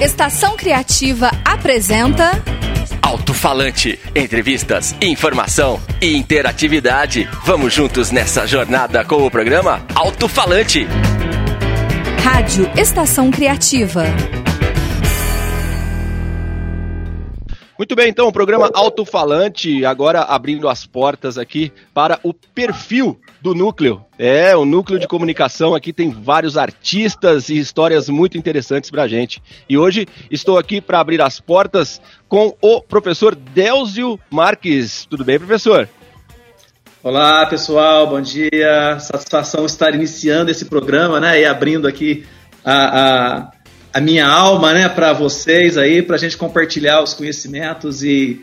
Estação Criativa apresenta. Alto-falante, entrevistas, informação e interatividade. Vamos juntos nessa jornada com o programa Alto-falante. Rádio Estação Criativa. Muito bem, então, o programa Alto-Falante, agora abrindo as portas aqui para o perfil do núcleo. É, o núcleo de comunicação aqui tem vários artistas e histórias muito interessantes para gente. E hoje estou aqui para abrir as portas com o professor Delzio Marques. Tudo bem, professor? Olá, pessoal, bom dia. Satisfação estar iniciando esse programa, né, e abrindo aqui a, a a minha alma, né, para vocês aí, para a gente compartilhar os conhecimentos e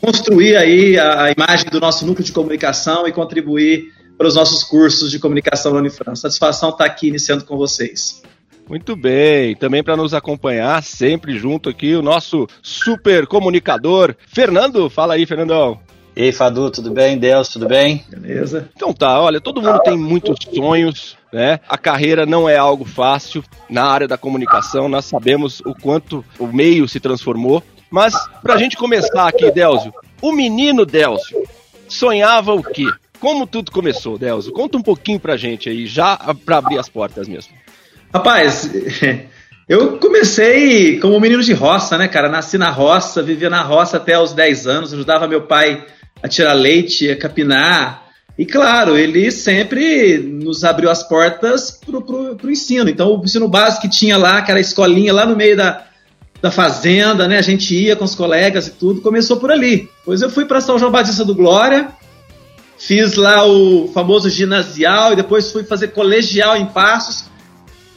construir aí a, a, imagem do nosso núcleo de comunicação e contribuir para os nossos cursos de comunicação na Unifran. Satisfação estar tá aqui iniciando com vocês. Muito bem, também para nos acompanhar sempre junto aqui o nosso super comunicador Fernando. Fala aí, Fernandão. E aí, Fadu, tudo bem? Deus, tudo bem? Beleza. Então tá, olha, todo mundo tem muitos sonhos, né? A carreira não é algo fácil na área da comunicação, nós sabemos o quanto o meio se transformou. Mas pra gente começar aqui, Delzio, o menino Delzio sonhava o quê? Como tudo começou, Delzio? Conta um pouquinho pra gente aí, já pra abrir as portas mesmo. Rapaz, eu comecei como menino de roça, né, cara? Nasci na roça, vivia na roça até os 10 anos, ajudava meu pai a tirar leite, a capinar. E claro, ele sempre nos abriu as portas pro, pro, pro ensino. Então, o ensino básico que tinha lá, aquela escolinha lá no meio da, da fazenda, né? A gente ia com os colegas e tudo, começou por ali. Depois eu fui para São João Batista do Glória, fiz lá o famoso ginasial e depois fui fazer colegial em Passos.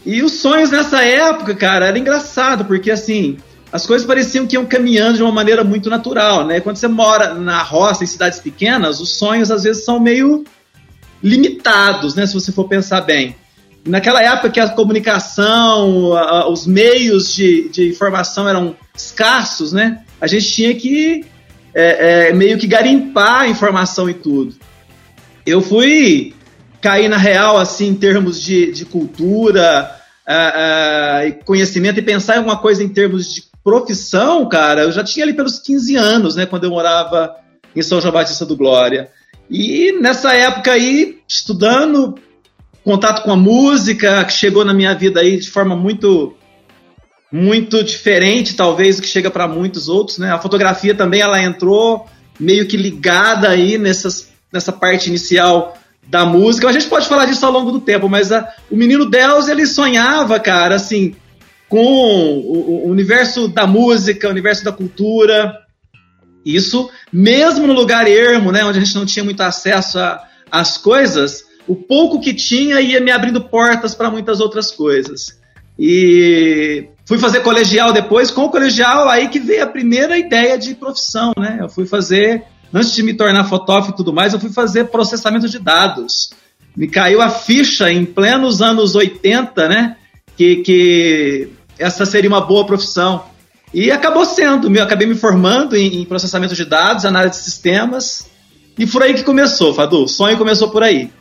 E os sonhos nessa época, cara, era engraçado, porque assim, as coisas pareciam que iam caminhando de uma maneira muito natural, né? Quando você mora na roça, em cidades pequenas, os sonhos às vezes são meio limitados, né? Se você for pensar bem. Naquela época que a comunicação, a, os meios de, de, informação eram escassos, né? A gente tinha que é, é, meio que garimpar a informação e tudo. Eu fui cair na real, assim, em termos de, de cultura, uh, uh, conhecimento e pensar em alguma coisa em termos de profissão, cara, eu já tinha ali pelos 15 anos, né, quando eu morava em São João Batista do Glória. E nessa época aí, estudando, contato com a música, que chegou na minha vida aí de forma muito muito diferente, talvez, do que chega para muitos outros, né? A fotografia também ela entrou meio que ligada aí nessas, nessa parte inicial da música. A gente pode falar disso ao longo do tempo, mas a, o menino Deus, ele sonhava, cara, assim, com o, o universo da música, o universo da cultura. Isso, mesmo no lugar ermo, né, onde a gente não tinha muito acesso às coisas, o pouco que tinha ia me abrindo portas para muitas outras coisas. E fui fazer colegial depois, com o colegial aí que veio a primeira ideia de profissão, né? Eu fui fazer, antes de me tornar fotógrafo e tudo mais, eu fui fazer processamento de dados. Me caiu a ficha em plenos anos 80, né? Que, que essa seria uma boa profissão. E acabou sendo, eu acabei me formando em, em processamento de dados, análise de sistemas, e foi aí que começou, Fadu. O sonho começou por aí.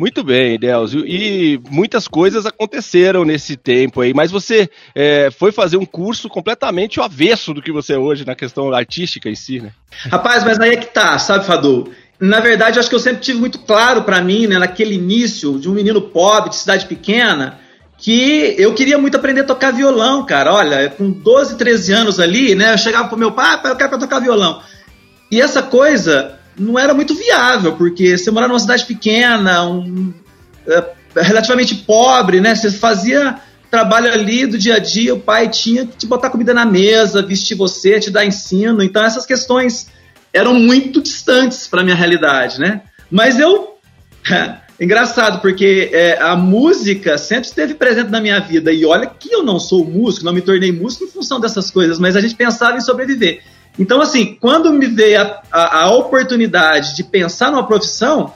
Muito bem, Delzio. E muitas coisas aconteceram nesse tempo aí, mas você é, foi fazer um curso completamente o avesso do que você é hoje na questão artística em si, né? Rapaz, mas aí é que tá, sabe, Fadu? Na verdade, acho que eu sempre tive muito claro para mim, né, naquele início de um menino pobre, de cidade pequena, que eu queria muito aprender a tocar violão, cara. Olha, com 12, 13 anos ali, né? Eu chegava pro meu pai, pai, eu quero tocar violão. E essa coisa não era muito viável, porque você morava numa cidade pequena, um, é, relativamente pobre, né? Você fazia trabalho ali do dia a dia, o pai tinha que te botar comida na mesa, vestir você, te dar ensino. Então essas questões eram muito distantes para minha realidade, né? Mas eu Engraçado, porque é, a música sempre esteve presente na minha vida. E olha que eu não sou músico, não me tornei músico em função dessas coisas, mas a gente pensava em sobreviver. Então, assim, quando me veio a, a, a oportunidade de pensar numa profissão,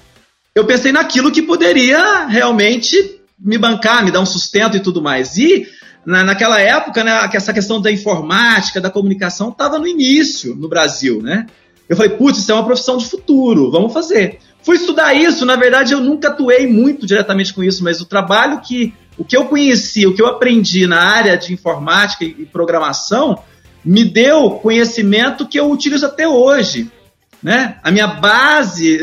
eu pensei naquilo que poderia realmente me bancar, me dar um sustento e tudo mais. E na, naquela época, né, essa questão da informática, da comunicação, estava no início no Brasil, né? Eu falei, putz, isso é uma profissão de futuro, vamos fazer. Fui estudar isso, na verdade eu nunca atuei muito diretamente com isso, mas o trabalho que o que eu conheci, o que eu aprendi na área de informática e programação, me deu conhecimento que eu utilizo até hoje. Né? A minha base,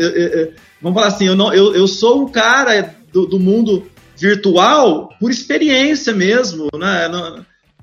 vamos falar assim, eu, não, eu, eu sou um cara do, do mundo virtual por experiência mesmo. Né?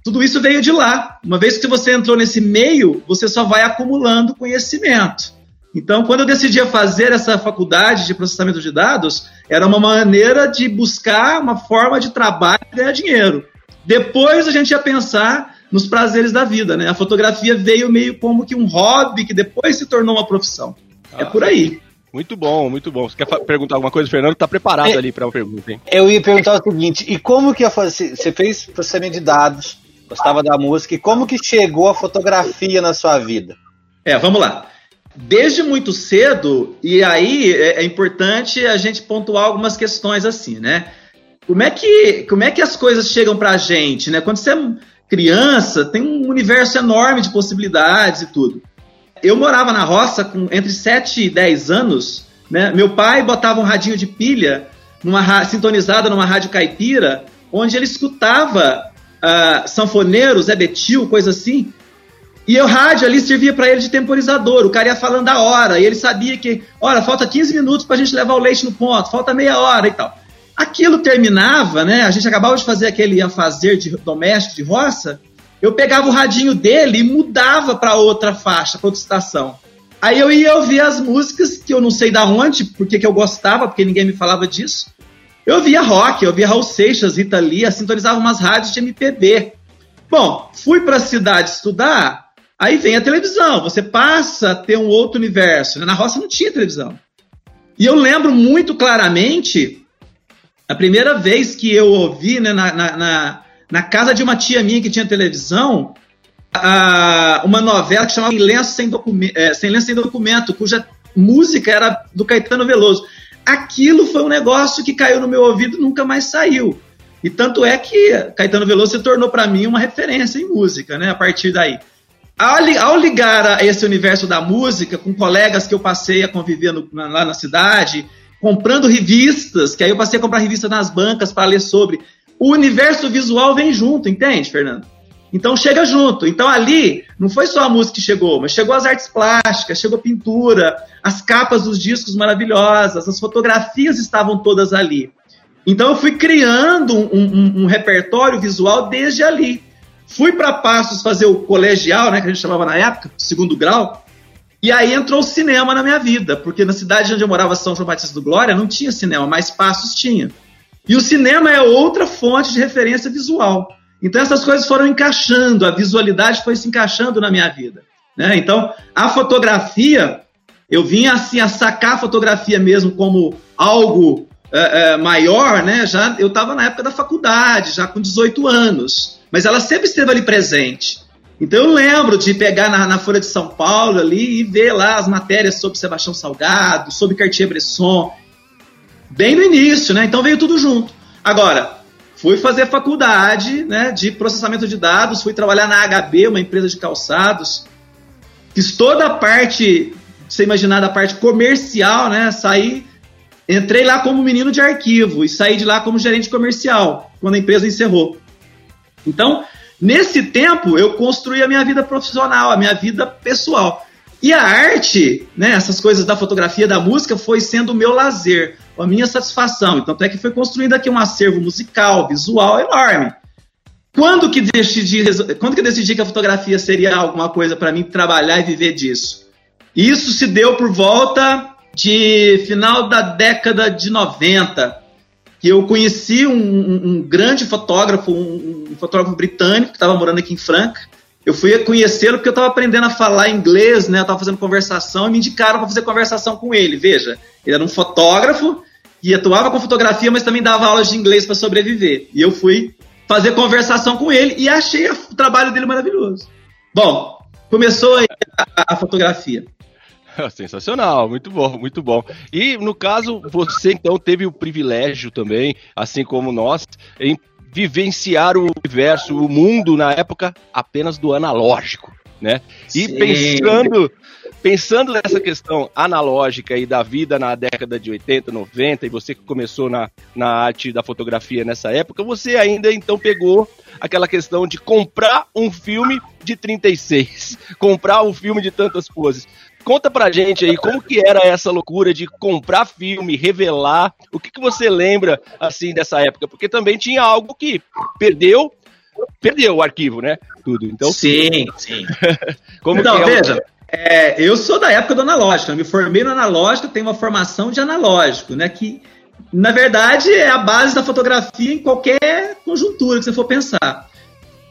Tudo isso veio de lá. Uma vez que você entrou nesse meio, você só vai acumulando conhecimento. Então, quando eu decidi fazer essa faculdade de processamento de dados, era uma maneira de buscar uma forma de trabalho e ganhar dinheiro. Depois a gente ia pensar nos prazeres da vida, né? A fotografia veio meio como que um hobby que depois se tornou uma profissão. É ah, é por aí. Muito bom, muito bom. Você quer perguntar alguma coisa, Fernando? Tá preparado é, ali para uma pergunta, hein? Eu ia perguntar o seguinte: e como que ia fazer? Você fez processamento de dados, gostava da música, e como que chegou a fotografia na sua vida? É, vamos lá desde muito cedo, e aí é, é, importante a gente pontuar algumas questões assim, né? Como é que, como é que as coisas chegam pra gente, né? Quando você criança, tem um universo enorme de possibilidades e tudo. Eu morava na roça com entre 7 e 10 anos, né? Meu pai botava um radinho de pilha numa sintonizada numa rádio caipira, onde ele escutava uh, sanfoneiros, Zé Betil, coisa assim, e o rádio ali servia para ele de temporizador. O cara ia falando a hora. E ele sabia que, olha, falta 15 minutos para a gente levar o leite no ponto, falta meia hora e tal. Aquilo terminava, né? A gente acabava de fazer aquele a fazer de doméstico de roça. Eu pegava o radinho dele e mudava para outra faixa, para outra estação. Aí eu ia ouvir as músicas que eu não sei da onde, porque que eu gostava, porque ninguém me falava disso. Eu ouvia rock, eu ouvia Raul Seixas, Rita Lee, sintonizava umas rádios de MPB. Bom, fui para a cidade estudar, Aí vem a televisão, você passa a ter um outro universo. Né? Na roça não tinha televisão. E eu lembro muito claramente a primeira vez que eu ouvi né, na, na, na, casa de uma tia minha que tinha televisão a, uma novela que chamava Lenço Sem, é, Sem Lenço Sem Documento, cuja música era do Caetano Veloso. Aquilo foi um negócio que caiu no meu ouvido e nunca mais saiu. E tanto é que Caetano Veloso se tornou para mim uma referência em música, né? A partir daí. Ao, ligar a esse universo da música, com colegas que eu passei a conviver no, lá na cidade, comprando revistas, que aí eu passei a comprar revistas nas bancas para ler sobre. O universo visual vem junto, entende, Fernando? Então chega junto. Então ali não foi só a música que chegou, mas chegou as artes plásticas, chegou a pintura, as capas dos discos maravilhosas, as fotografias estavam todas ali. Então eu fui criando um, um, um repertório visual desde ali. Fui para Passos fazer o colegial, né, que a gente chamava na época, segundo grau, e aí entrou o cinema na minha vida, porque na cidade onde eu morava, São João Batista do Glória, não tinha cinema, mas Passos tinha. E o cinema é outra fonte de referência visual. Então essas coisas foram encaixando, a visualidade foi se encaixando na minha vida. Né? Então a fotografia, eu vinha assim a sacar a fotografia mesmo como algo é, é, maior, né? Já eu estava na época da faculdade, já com 18 anos mas ela sempre esteve ali presente. Então eu lembro de pegar na, na, Folha de São Paulo ali e ver lá as matérias sobre Sebastião Salgado, sobre Cartier-Bresson, bem no início, né? Então veio tudo junto. Agora, fui fazer faculdade né, de processamento de dados, fui trabalhar na HB, uma empresa de calçados, fiz toda a parte, você imaginar, da parte comercial, né? Saí, entrei lá como menino de arquivo e saí de lá como gerente comercial, quando a empresa encerrou. Então, nesse tempo, eu construí a minha vida profissional, a minha vida pessoal. E a arte, né, essas coisas da fotografia, da música, foi sendo o meu lazer, a minha satisfação. Então, até que foi construindo aqui um acervo musical, visual enorme. Quando que decidi, quando que decidi que a fotografia seria alguma coisa para mim trabalhar e viver disso? Isso se deu por volta de final da década de 90 que eu conheci um, um, grande fotógrafo, um, um, fotógrafo britânico que estava morando aqui em Franca. Eu fui conhecê-lo porque eu estava aprendendo a falar inglês, né? Eu estava fazendo conversação e me indicaram para fazer conversação com ele. Veja, ele era um fotógrafo e atuava com fotografia, mas também dava aulas de inglês para sobreviver. E eu fui fazer conversação com ele e achei o trabalho dele maravilhoso. Bom, começou a, a fotografia. Sensacional, muito bom, muito bom. E no caso, você então teve o privilégio também, assim como nós, em vivenciar o universo, o mundo na época apenas do analógico. né? E Sim. pensando pensando nessa questão analógica aí da vida na década de 80, 90, e você que começou na, na arte da fotografia nessa época, você ainda então pegou aquela questão de comprar um filme de 36, comprar um filme de tantas poses. Conta pra gente aí como que era essa loucura de comprar filme, revelar. O que, que você lembra assim dessa época? Porque também tinha algo que perdeu, perdeu o arquivo, né? Tudo. Então, sim, sim. como então, que é o- veja, é, eu sou da época do analógico, eu me formei no analógico, tenho uma formação de analógico, né? Que, na verdade, é a base da fotografia em qualquer conjuntura que você for pensar.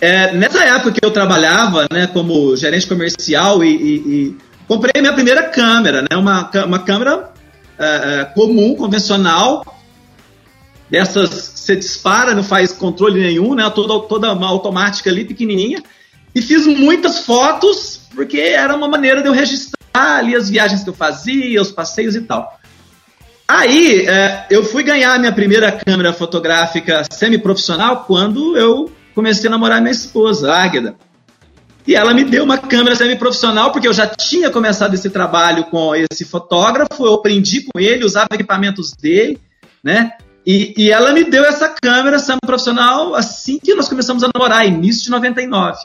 É, nessa época que eu trabalhava né, como gerente comercial e, e- e comprei minha primeira câmera, né, uma, uma câmera é, é, comum, convencional, dessas você dispara, não faz controle nenhum, né, toda, toda uma automática ali, pequenininha, e fiz muitas fotos, porque era uma maneira de eu registrar ali as viagens que eu fazia, os passeios e tal. Aí, é, eu fui ganhar minha primeira câmera fotográfica semi-profissional quando eu comecei a namorar minha esposa, Águeda. E ela me deu uma câmera semi-profissional, porque eu já tinha começado esse trabalho com esse fotógrafo, eu aprendi com ele, usava equipamentos dele, né? E, e ela me deu essa câmera semi-profissional assim que nós começamos a namorar, início de 99.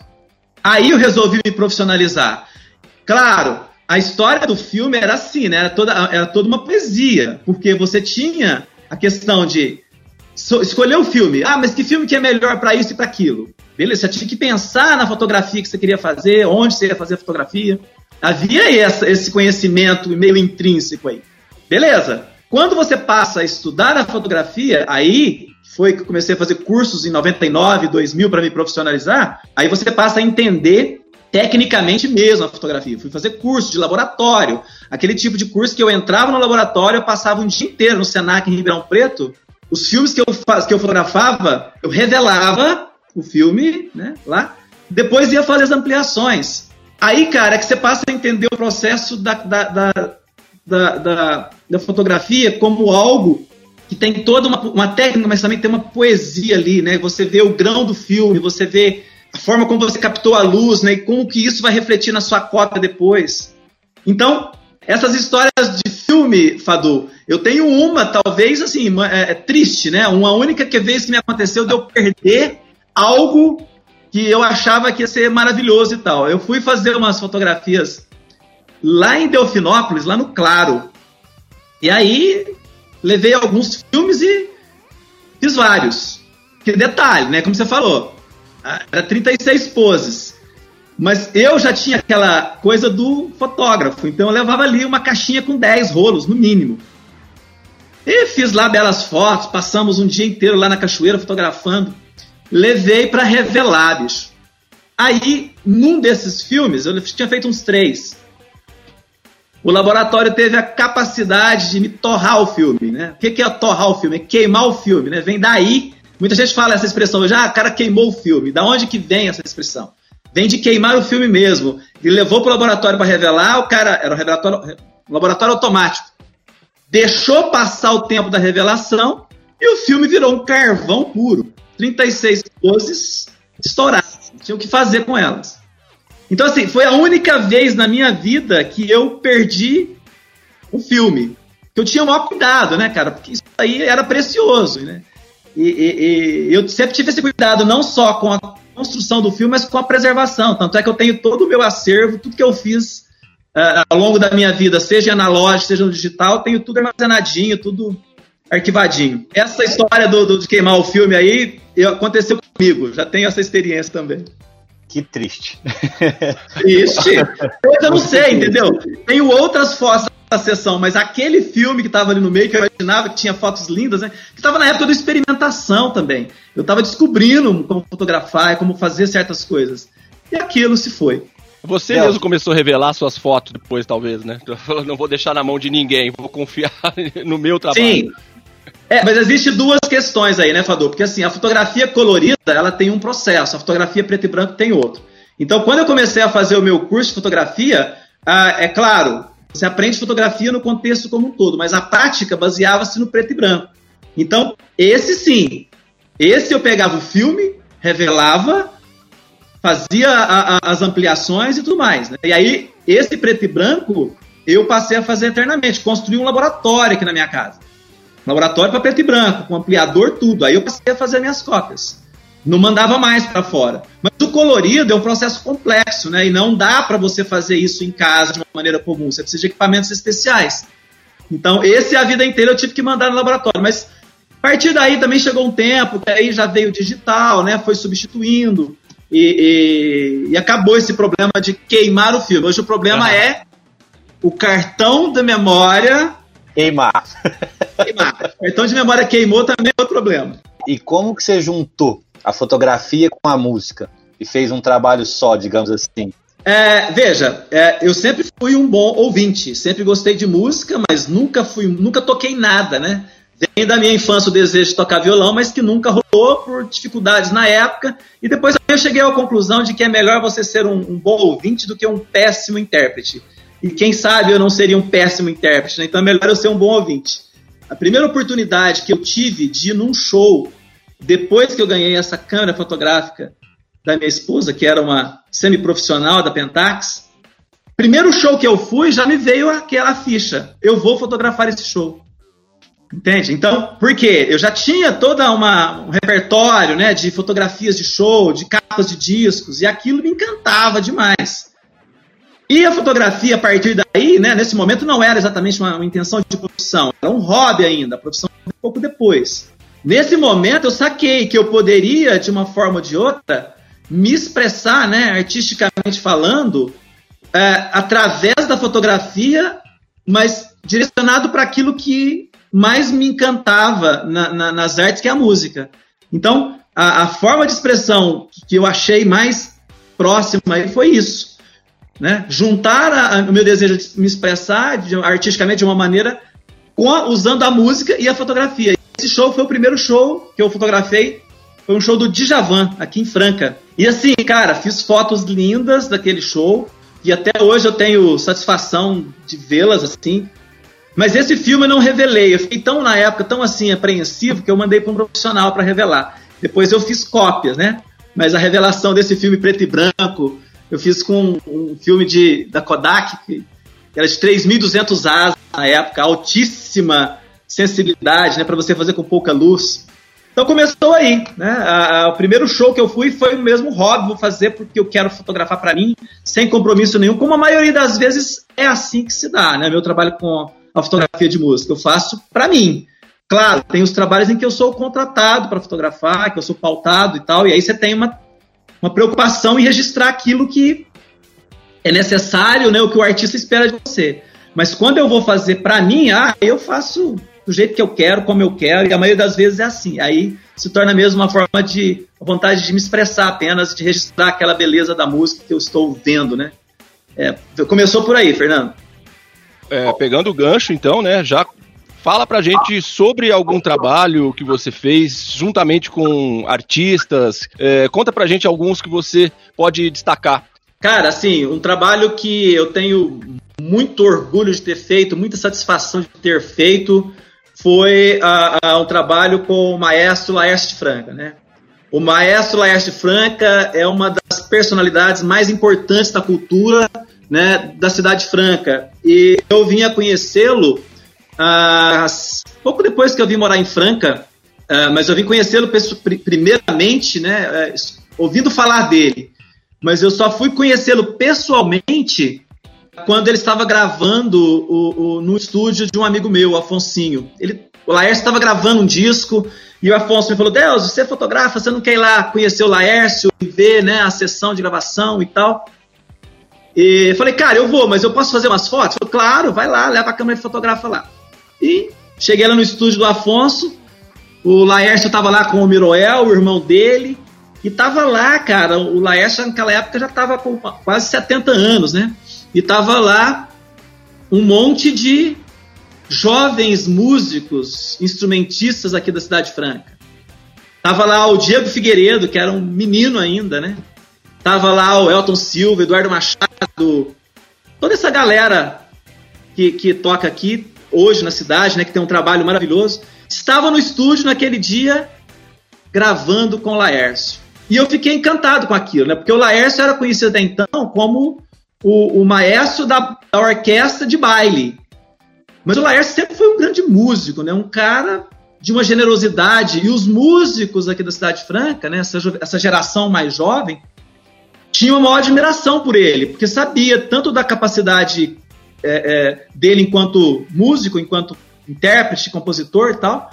Aí eu resolvi me profissionalizar. Claro, a história do filme era assim, né? Era toda, era toda uma poesia, porque você tinha a questão de escolher o filme. Ah, mas que filme que é melhor para isso e para aquilo? Beleza, você tinha que pensar na fotografia que você queria fazer, onde você ia fazer a fotografia. Havia essa- esse conhecimento meio intrínseco aí. Beleza. Quando você passa a estudar a fotografia, aí foi que eu comecei a fazer cursos em 99, 2000 para me profissionalizar. Aí você passa a entender tecnicamente mesmo a fotografia. Fui fazer curso de laboratório, aquele tipo de curso que eu entrava no laboratório, eu passava um dia inteiro no Senac em Ribeirão Preto. Os filmes que eu, que eu fotografava, eu revelava o filme, né, lá. Depois ia fazer as ampliações. Aí, cara, é que você passa a entender o processo da, da, da, da, da, fotografia como algo que tem toda uma, uma técnica, mas também tem uma poesia ali, né? Você vê o grão do filme, você vê a forma como você captou a luz, né? E como que isso vai refletir na sua cópia depois. Então, essas histórias de filme, Fadu, eu tenho uma, talvez, assim, é, é triste, né? Uma única que vez que me aconteceu de eu perder algo que eu achava que ia ser maravilhoso e tal. Eu fui fazer umas fotografias lá em Delfinópolis, lá no Claro. E aí levei alguns filmes e fiz vários. Que detalhe, né? Como você falou, era 36 poses. Mas eu já tinha aquela coisa do fotógrafo, então eu levava ali uma caixinha com 10 rolos, no mínimo. E fiz lá belas fotos, passamos um dia inteiro lá na cachoeira fotografando. Levei para revelar, bicho. Aí, num desses filmes, eu tinha feito uns três. O laboratório teve a capacidade de me torrar o filme, né? O que é torrar o filme? É queimar o filme, né? Vem daí. Muita gente fala essa expressão, já, ah, o cara queimou o filme. Da onde que vem essa expressão? Vem de queimar o filme mesmo. Ele levou para o laboratório para revelar, o cara era um um laboratório automático. Deixou passar o tempo da revelação e o filme virou um carvão puro. 36 poses estouradas. Tinha o que fazer com elas. Então, assim, foi a única vez na minha vida que eu perdi o filme. Que eu tinha o maior cuidado, né, cara? Porque isso aí era precioso, né? E, e- e eu sempre tive esse cuidado, não só com a construção do filme, mas com a preservação. Tanto é que eu tenho todo o meu acervo, tudo que eu fiz ah, ao longo da minha vida, seja analógico, seja no digital, tenho tudo armazenadinho, tudo arquivadinho. Essa história do, do- de queimar o filme aí eu- aconteceu comigo, já tenho essa experiência também. Que triste. Ixi, eu não sei, entendeu? Tenho outras fotos da sessão, mas aquele filme que estava ali no meio, que eu imaginava que tinha fotos lindas, né? Que estava na época da experimentação também. Eu estava descobrindo como fotografar, como fazer certas coisas. E aquilo se foi. Você mesmo começou a revelar suas fotos depois, talvez, né? Não vou deixar na mão de ninguém, vou confiar no meu trabalho. Sim. É, mas existe duas questões aí, né, Fador? Porque assim, a fotografia colorida, ela tem um processo, a fotografia preto e branco tem outro. Então, quando eu comecei a fazer o meu curso de fotografia, ah, é claro, você aprende fotografia no contexto como um todo, mas a prática baseava-se no preto e branco. Então, esse sim, esse eu pegava o filme, revelava, fazia a, a, as ampliações e tudo mais. Né? E aí, esse preto e branco, eu passei a fazer eternamente. Construí um laboratório aqui na minha casa. Laboratório para preto e branco, com ampliador, tudo. Aí eu passei a fazer minhas cópias. Não mandava mais para fora. Mas o colorido é um processo complexo, né? E não dá para você fazer isso em casa de uma maneira comum. Você precisa de equipamentos especiais. Então, esse a vida inteira eu tive que mandar no laboratório. Mas a partir daí também chegou um tempo que aí já veio o digital, né? Foi substituindo. E, e, e, acabou esse problema de queimar o filme. Hoje o problema uhum. é o cartão de memória queimar. queimar. Cartão de memória queimou também é outro problema. E como que você juntou a fotografia com a música e fez um trabalho só, digamos assim? É, veja, é, eu sempre fui um bom ouvinte, sempre gostei de música, mas nunca fui, nunca toquei nada, né? Vem da minha infância o desejo de tocar violão, mas que nunca rolou por dificuldades na época. E depois eu cheguei à conclusão de que é melhor você ser um, um bom ouvinte do que um péssimo intérprete. E quem sabe eu não seria um péssimo intérprete, né? então é melhor eu ser um bom ouvinte. A primeira oportunidade que eu tive de ir num show, depois que eu ganhei essa câmera fotográfica da minha esposa, que era uma semi-profissional da Pentax, primeiro show que eu fui já me veio aquela ficha. Eu vou fotografar esse show. Entende? Então, por quê? Eu já tinha toda uma, um repertório né, de fotografias de show, de capas de discos, e aquilo me encantava demais. E a fotografia, a partir daí, né, nesse momento, não era exatamente uma, uma intenção de profissão, era um hobby ainda, a profissão um pouco depois. Nesse momento, eu saquei que eu poderia, de uma forma ou de outra, me expressar, né, artisticamente falando, é, através da fotografia, mas direcionado para aquilo que mais me encantava na, na, nas artes, que é a música. Então, a, a forma de expressão que eu achei mais próxima foi isso. Né? Juntar o meu desejo de me expressar de, artisticamente de uma maneira a, usando a música e a fotografia. Esse show foi o primeiro show que eu fotografei. Foi um show do Djavan, aqui em Franca. E assim, cara, fiz fotos lindas daquele show. E até hoje eu tenho satisfação de vê-las assim. Mas esse filme eu não revelei. Eu fiquei tão na época, tão assim, apreensivo, que eu mandei para um profissional para revelar. Depois eu fiz cópias, né? Mas a revelação desse filme preto e branco, eu fiz com um filme de, da Kodak, que era de 3.200 asas na época, altíssima sensibilidade, né? Para você fazer com pouca luz. Então começou aí, né? A, a, o primeiro show que eu fui foi o mesmo hobby, vou fazer porque eu quero fotografar para mim, sem compromisso nenhum, como a maioria das vezes é assim que se dá, né? Meu trabalho com a fotografia de música, eu faço para mim. Claro, tem os trabalhos em que eu sou contratado para fotografar, que eu sou pautado e tal, e aí você tem uma, uma preocupação em registrar aquilo que é necessário, né, o que o artista espera de você. Mas quando eu vou fazer para mim, ah, eu faço do jeito que eu quero, como eu quero, e a maioria das vezes é assim. Aí se torna mesmo uma forma de vontade de me expressar apenas, de registrar aquela beleza da música que eu estou vendo, né? É, começou por aí, Fernando é, pegando o gancho, então, né, já fala pra gente sobre algum trabalho que você fez juntamente com artistas. É, conta pra gente alguns que você pode destacar. Cara, assim, um trabalho que eu tenho muito orgulho de ter feito, muita satisfação de ter feito, foi uh, um trabalho com o maestro Laércio Franca, né? O maestro Laércio Franca é uma das personalidades mais importantes da cultura né, da Cidade Franca. E eu vim a conhecê-lo ah, pouco depois que eu vim morar em Franca, ah, mas eu vim conhecê-lo primeiramente, né, eh, ouvindo falar dele. Mas eu só fui conhecê-lo pessoalmente quando ele estava gravando o, o, no estúdio de um amigo meu, o Afonsinho. Ele, o Laércio estava gravando um disco e o Afonso me falou: Deus, você é fotografa, você não quer ir lá conhecer o Laércio e ver né, a sessão de gravação e tal? E falei, cara, eu vou, mas eu posso fazer umas fotos? Claro, vai lá, leva a câmera e fotografa lá. E cheguei lá no estúdio do Afonso, o Laércio tava lá com o Miroel, o irmão dele, e tava lá, cara, o Laércio naquela época já tava com quase 70 anos, né? E tava lá um monte de jovens músicos, instrumentistas aqui da Cidade Franca. Tava lá o Diego Figueiredo, que era um menino ainda, né? Tava lá o Elton Silva, Eduardo Machado, toda essa galera que, que toca aqui hoje na cidade, né, que tem um trabalho maravilhoso, estava no estúdio naquele dia gravando com o Laércio. E eu fiquei encantado com aquilo, né? Porque o Laércio era conhecido até então como o, o maestro da, da, orquestra de baile. Mas o Laércio sempre foi um grande músico, né? Um cara de uma generosidade. E os músicos aqui da Cidade Franca, né? Essa, essa geração mais jovem, tinham uma maior admiração por ele, porque sabia tanto da capacidade é, é, dele enquanto músico, enquanto intérprete, compositor e tal,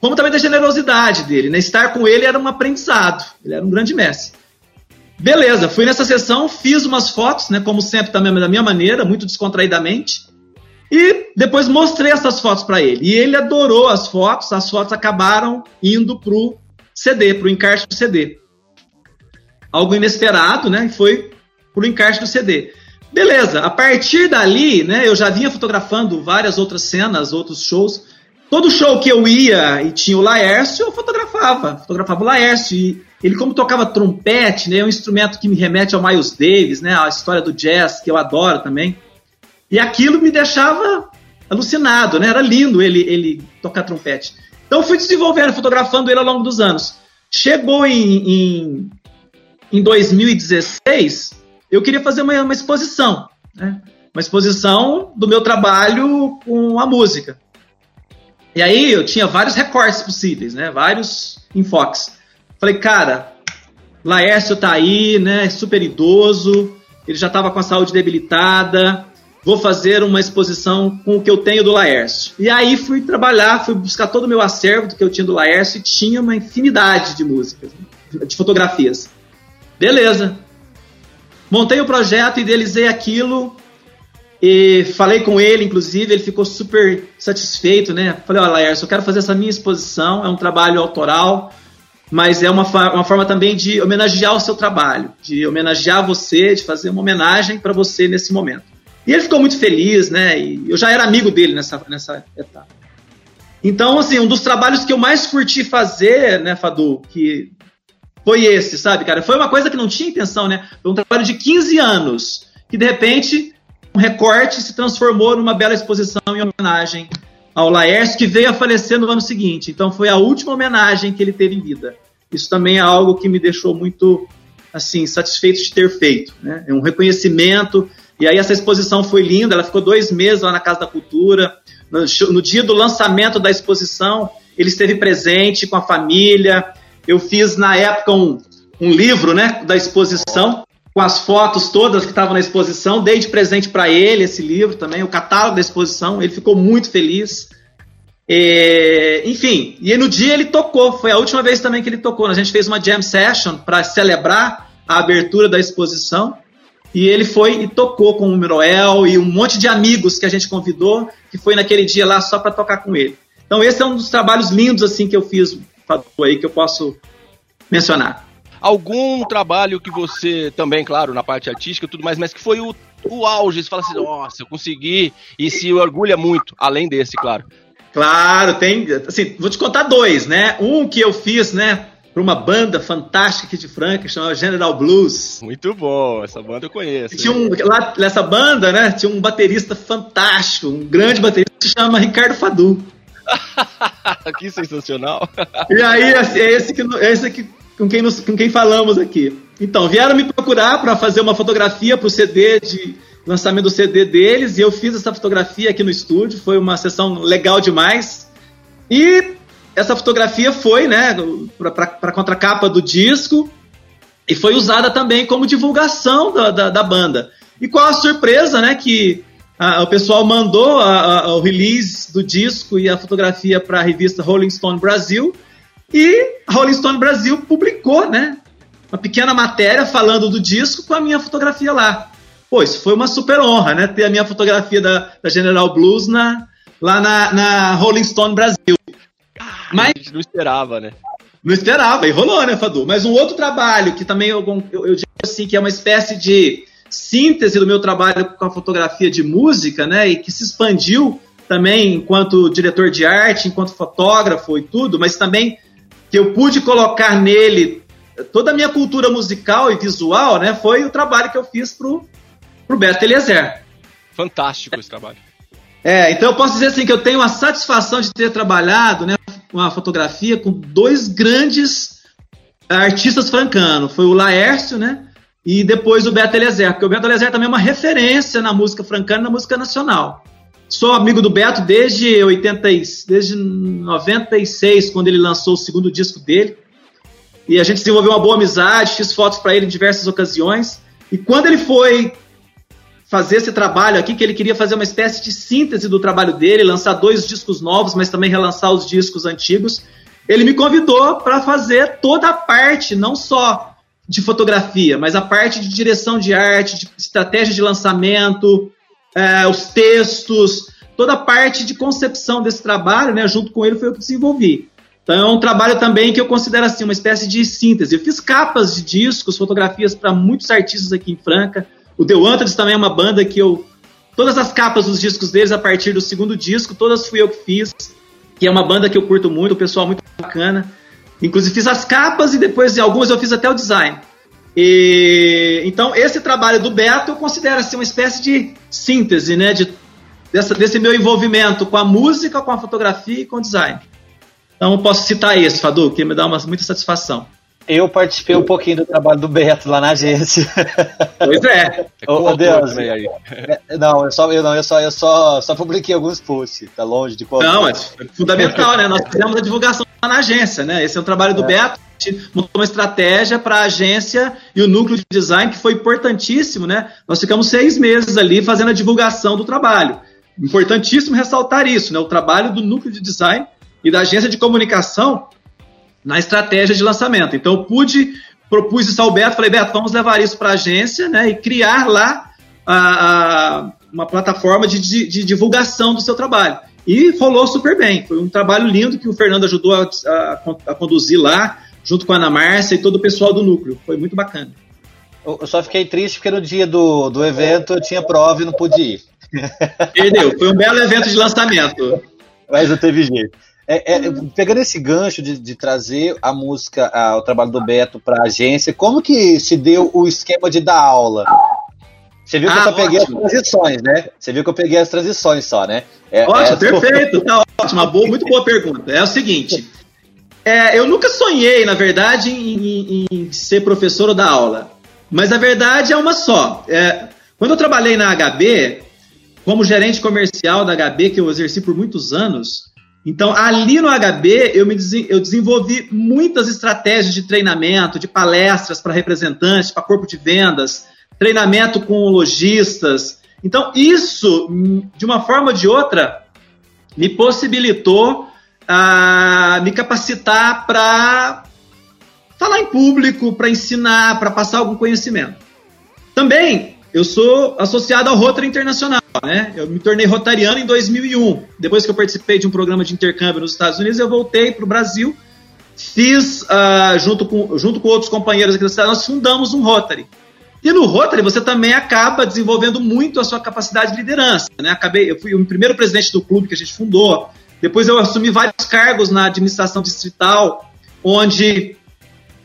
como também da generosidade dele. Né? Estar com ele era um aprendizado, ele era um grande mestre. Beleza, fui nessa sessão, fiz umas fotos, né, como sempre, também da minha maneira, muito descontraidamente, e depois mostrei essas fotos para ele. E ele adorou as fotos, as fotos acabaram indo pro CD, pro encarte do CD algo inesperado, né? Foi pro encaixe do CD. Beleza, a partir dali, né, eu já vinha fotografando várias outras cenas, outros shows. Todo show que eu ia e tinha o Laércio, eu fotografava, fotografava o Laércio. E ele, como tocava trompete, né, é um instrumento que me remete ao Miles Davis, né, a história do jazz, que eu adoro também. E aquilo me deixava alucinado, né, era lindo ele, ele tocar trompete. Então fui desenvolvendo, fotografando ele ao longo dos anos. Chegou em, em em 2016, eu queria fazer uma, uma exposição, né? uma exposição do meu trabalho com a música. E aí eu tinha vários recortes possíveis, né? vários enfoques. Falei, cara, Laércio tá aí, né? super idoso, ele já estava com a saúde debilitada, vou fazer uma exposição com o que eu tenho do Laércio. E aí fui trabalhar, fui buscar todo o meu acervo do que eu tinha do Laércio e tinha uma infinidade de músicas, de fotografias. Beleza. Montei o projeto, idealizei aquilo e falei com ele, inclusive, ele ficou super satisfeito, né? Falei, olha, Laércio, eu quero fazer essa minha exposição, é um trabalho autoral, mas é uma, uma forma também de homenagear o seu trabalho, de homenagear você, de fazer uma homenagem para você nesse momento. E ele ficou muito feliz, né? E eu já era amigo dele nessa, nessa etapa. Então, assim, um dos trabalhos que eu mais curti fazer, né, Fadu, que foi esse, sabe, cara? Foi uma coisa que não tinha intenção, né? Foi um trabalho de 15 anos, que de repente um recorte se transformou numa bela exposição em homenagem ao Laércio, que veio a falecer no ano seguinte. Então foi a última homenagem que ele teve em vida. Isso também é algo que me deixou muito assim satisfeito de ter feito, né? É um reconhecimento. E aí essa exposição foi linda. Ela ficou dois meses lá na Casa da Cultura. No, no dia do lançamento da exposição, ele esteve presente com a família. Eu fiz na época um, um livro né, da exposição, com as fotos todas que estavam na exposição. Dei de presente para ele esse livro também, o catálogo da exposição. Ele ficou muito feliz. É, enfim, e no dia ele tocou. Foi a última vez também que ele tocou. A gente fez uma jam session para celebrar a abertura da exposição. E ele foi e tocou com o Miroel e um monte de amigos que a gente convidou, que foi naquele dia lá só para tocar com ele. Então esse é um dos trabalhos lindos assim que eu fiz aí que eu posso mencionar. Algum trabalho que você também, claro, na parte artística e tudo mais, mas que foi o, o auge, você fala assim, nossa, eu consegui, e se orgulha muito, além desse, claro. Claro, tem, assim, vou te contar dois, né? Um que eu fiz, né, para uma banda fantástica aqui de Franca, chamada General Blues. Muito bom, essa banda eu conheço. Tinha um, lá nessa banda, né, tinha um baterista fantástico, um grande baterista que se chama Ricardo Fadu. que sensacional. E aí, é esse, que, é esse que, com, quem nos, com quem falamos aqui. Então, vieram me procurar para fazer uma fotografia para o CD de lançamento do CD deles, e eu fiz essa fotografia aqui no estúdio, foi uma sessão legal demais. E essa fotografia foi, né, para contracapa do disco, e foi usada também como divulgação da, da, da banda. E qual a surpresa, né, que a, o pessoal mandou a, a, o release do disco e a fotografia para a revista Rolling Stone Brasil e a Rolling Stone Brasil publicou, né, uma pequena matéria falando do disco com a minha fotografia lá. Pô, isso foi uma super honra, né, ter a minha fotografia da, da General Blues na, lá na, na Rolling Stone Brasil. Mas a gente não esperava, né? Não esperava, e rolou, né, Fadu? Mas um outro trabalho que também eu, eu, eu digo assim que é uma espécie de síntese do meu trabalho com a fotografia de música, né, e que se expandiu também enquanto diretor de arte, enquanto fotógrafo e tudo, mas também que eu pude colocar nele toda a minha cultura musical e visual, né, foi o trabalho que eu fiz pro, pro Beto Eliezer. Fantástico esse trabalho. É, então eu posso dizer assim que eu tenho a satisfação de ter trabalhado, né, com a fotografia com dois grandes artistas francanos. Foi o Laércio, né? E depois o Beto Eliezer, porque o Beto Eliezer também é uma referência na música francana e na música nacional. Sou amigo do Beto desde 80, desde 96, quando ele lançou o segundo disco dele. E a gente desenvolveu uma boa amizade, fiz fotos para ele em diversas ocasiões. E quando ele foi fazer esse trabalho aqui, que ele queria fazer uma espécie de síntese do trabalho dele, lançar dois discos novos, mas também relançar os discos antigos, ele me convidou para fazer toda a parte, não só de fotografia, mas a parte de direção de arte, de estratégia de lançamento, é, os textos, toda a parte de concepção desse trabalho, né, junto com ele foi eu que desenvolvi. Então é um trabalho também que eu considero assim uma espécie de síntese. Eu fiz capas de discos, fotografias para muitos artistas aqui em Franca. O The Wanted também é uma banda que eu todas as capas dos discos deles a partir do segundo disco, todas fui eu que fiz. Que é uma banda que eu curto muito, o pessoal muito bacana. Inclusive fiz as capas e depois de algumas eu fiz até o design. E, então, esse trabalho do Beto eu considero assim, uma espécie de síntese né, de, dessa, desse meu envolvimento com a música, com a fotografia e com o design. Então, eu posso citar esse, Fadu, que me dá uma, muita satisfação. Eu participei um pouquinho do trabalho do Beto lá na agência. Pois é. Ô, Deus. Aí. É, não, eu só, eu não, eu só, eu só, só publiquei alguns posts, tá longe de qual. Não, mas é fundamental, né? Nós fizemos a divulgação na agência, né? Esse é um trabalho do é. Beto. A gente montou uma estratégia para a agência e o núcleo de design que foi importantíssimo, né? Nós ficamos seis meses ali fazendo a divulgação do trabalho. Importantíssimo ressaltar isso, né? O trabalho do núcleo de design e da agência de comunicação na estratégia de lançamento. Então, eu pude, propus isso ao Beto, falei, Beto, vamos levar isso para a agência né, e criar lá a, a, uma plataforma de, de, de, divulgação do seu trabalho. E rolou super bem. Foi um trabalho lindo que o Fernando ajudou a, a, a conduzir lá, junto com a Ana Márcia e todo o pessoal do núcleo. Foi muito bacana. Eu só fiquei triste porque no dia do, do evento eu tinha prova e não pude ir. Perdeu. Foi um belo evento de lançamento. Mas não teve jeito. É, é, pegando esse gancho de, de trazer a música, a, o trabalho do Beto para a agência, como que se deu o esquema de dar aula? Você viu que ah, eu só peguei as transições, né? Você viu que eu peguei as transições só, né? É, ótimo, é... perfeito, tá ótimo. Boa, muito boa pergunta. É o seguinte: é, eu nunca sonhei, na verdade, em, em, em, ser professor ou dar aula. Mas a verdade é uma só. É, quando eu trabalhei na HB, como gerente comercial da HB, que eu exerci por muitos anos, então, ali no HB, eu, me, eu desenvolvi muitas estratégias de treinamento, de palestras para representantes, para corpo de vendas, treinamento com lojistas. Então, isso, de uma forma ou de outra, me possibilitou uh, me capacitar para falar em público, para ensinar, para passar algum conhecimento. Também, eu sou associado ao Rotary Internacional né? Eu me tornei rotariano em 2001. Depois que eu participei de um programa de intercâmbio nos Estados Unidos, eu voltei para o Brasil. Fiz, uh, junto, com, junto com outros companheiros aqui da cidade, nós fundamos um Rotary. E no Rotary você também acaba desenvolvendo muito a sua capacidade de liderança. Né? Acabei, eu fui o primeiro presidente do clube que a gente fundou. Depois eu assumi vários cargos na administração distrital, onde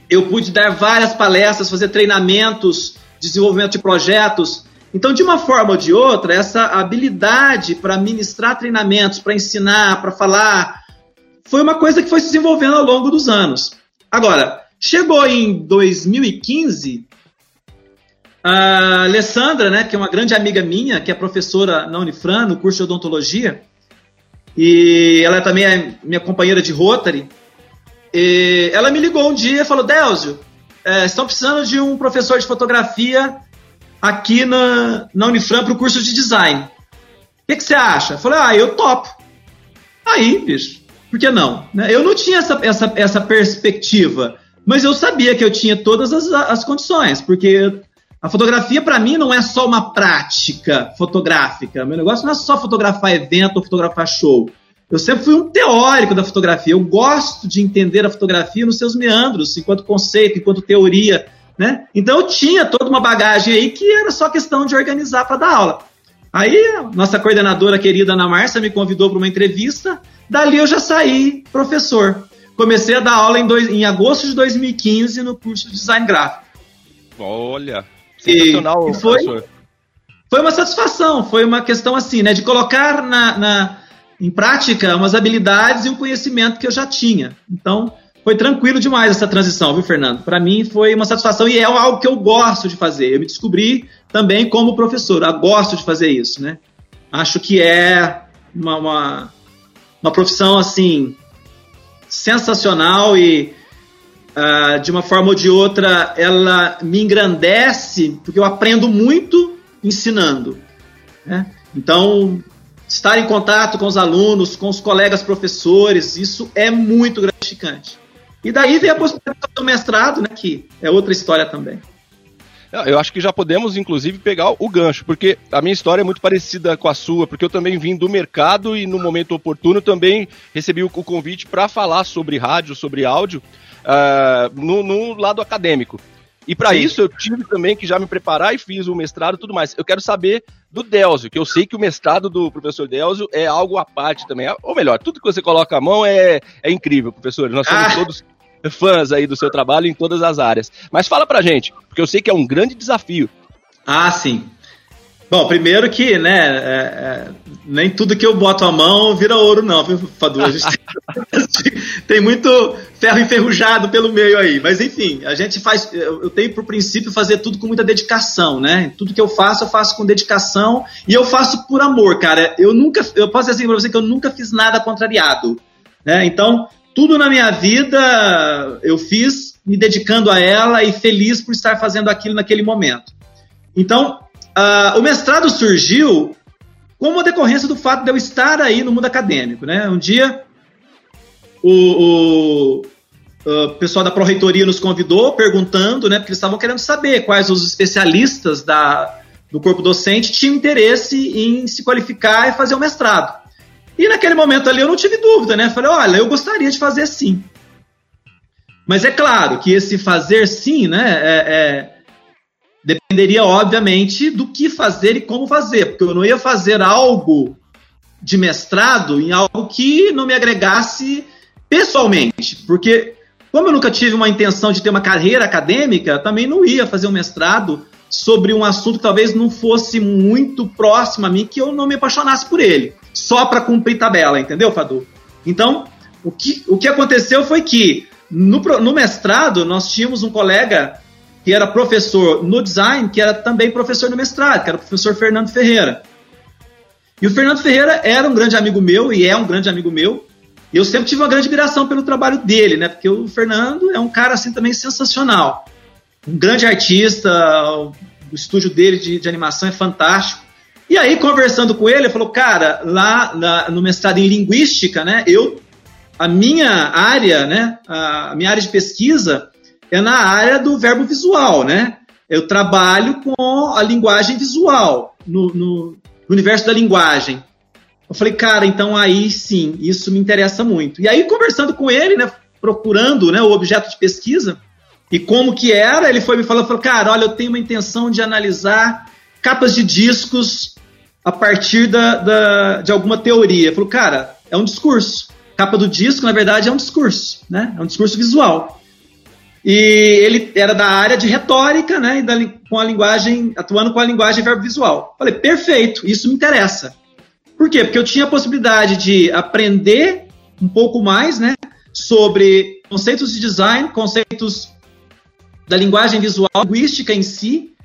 eu pude dar várias palestras, fazer treinamentos, desenvolvimento de projetos então, de uma forma ou de outra, essa habilidade para ministrar treinamentos, para ensinar, para falar, foi uma coisa que foi se desenvolvendo ao longo dos anos. Agora, chegou em 2015, a Alessandra, né, que é uma grande amiga minha, que é professora na Unifran, no curso de odontologia, e ela também é minha companheira de Rotary, ela me ligou um dia e falou, Délzio, é, estão precisando de um professor de fotografia aqui na, na Unifran para o curso de design. O que, que, você acha? Eu falei, ah, eu topo. Aí, bicho, por que não? Né? Eu não tinha essa, essa, essa perspectiva, mas eu sabia que eu tinha todas as, as condições, porque a fotografia, para mim, não é só uma prática fotográfica. Meu negócio não é só fotografar evento ou fotografar show. Eu sempre fui um teórico da fotografia. Eu gosto de entender a fotografia nos seus meandros, enquanto conceito, enquanto teoria né? Então eu tinha toda uma bagagem aí que era só questão de organizar para dar aula. Aí nossa coordenadora querida Ana Márcia me convidou para uma entrevista, dali eu já saí professor. Comecei a dar aula em, dois, em agosto de 2015 no curso de design gráfico. Olha, sensacional, e, e foi, foi uma satisfação, foi uma questão assim, né, de colocar na, na, em prática umas habilidades e um conhecimento que eu já tinha. Então, foi tranquilo demais essa transição, viu, Fernando? Para mim foi uma satisfação e é algo que eu gosto de fazer. Eu me descobri também como professor, eu gosto de fazer isso, né? Acho que é uma, uma, uma profissão assim sensacional e uh, de uma forma ou de outra ela me engrandece porque eu aprendo muito ensinando. Né? Então estar em contato com os alunos, com os colegas professores, isso é muito gratificante. E daí vem a possibilidade do mestrado, né, que é outra história também. Eu acho que já podemos, inclusive, pegar o gancho, porque a minha história é muito parecida com a sua, porque eu também vim do mercado e no momento oportuno também recebi o convite para falar sobre rádio, sobre áudio, uh, no, no, lado acadêmico. E para isso eu tive também que já me preparar e fiz o mestrado e tudo mais. Eu quero saber do Delzio, que eu sei que o mestrado do professor Delzio é algo à parte também. Ou melhor, tudo que você coloca a mão é, é incrível, professor. Nós somos ah. todos fãs aí do seu trabalho em todas as áreas. Mas fala pra gente, porque eu sei que é um grande desafio. Ah, sim. Bom, primeiro que, né, é, é, nem tudo que eu boto a mão vira ouro, não, viu, Fadu? A gente tem muito ferro enferrujado pelo meio aí. Mas, enfim, a gente faz. Eu tenho por princípio fazer tudo com muita dedicação, né? Tudo que eu faço, eu faço com dedicação e eu faço por amor, cara. Eu nunca. Eu posso dizer assim pra você que eu nunca fiz nada contrariado. Né? Então, tudo na minha vida eu fiz me dedicando a ela e feliz por estar fazendo aquilo naquele momento. Então, uh, o mestrado surgiu como decorrência do fato de eu estar aí no mundo acadêmico. Né? Um dia, o, o, o pessoal da Pró-Reitoria nos convidou, perguntando, né, porque eles estavam querendo saber quais os especialistas da, do corpo docente tinham interesse em se qualificar e fazer o mestrado. E naquele momento ali eu não tive dúvida, né? Falei, olha, eu gostaria de fazer sim. Mas é claro que esse fazer sim, né? É, é, dependeria, obviamente, do que fazer e como fazer, porque eu não ia fazer algo de mestrado em algo que não me agregasse pessoalmente, porque como eu nunca tive uma intenção de ter uma carreira acadêmica, também não ia fazer um mestrado sobre um assunto que talvez não fosse muito próximo a mim, que eu não me apaixonasse por ele só para cumprir tabela, entendeu, Fadu? Então, o que, o que aconteceu foi que no, no mestrado nós tínhamos um colega que era professor no design, que era também professor no mestrado, que era o professor Fernando Ferreira. E o Fernando Ferreira era um grande amigo meu e é um grande amigo meu. E eu sempre tive uma grande admiração pelo trabalho dele, né? Porque o Fernando é um cara assim também sensacional. Um grande artista, o estúdio dele de, de animação é fantástico. E aí, conversando com ele, ele falou, cara, lá no mestrado em linguística, né, eu, a minha área, né, a minha área de pesquisa é na área do verbo visual, né? Eu trabalho com a linguagem visual, no, no universo da linguagem. Eu falei, cara, então aí sim, isso me interessa muito. E aí, conversando com ele, né, procurando né, o objeto de pesquisa e como que era, ele foi me falando, falou, cara, olha, eu tenho uma intenção de analisar capas de discos a partir da, da, de alguma teoria. Falou, cara, é um discurso. capa do disco, na verdade, é um discurso, né? É um discurso visual. E ele era da área de retórica, né? E da, com a linguagem, atuando com a linguagem verbo visual. Falei, perfeito, isso me interessa. Por quê? Porque eu tinha a possibilidade de aprender um pouco mais, né? Sobre conceitos de design, conceitos da linguagem visual, linguística em si,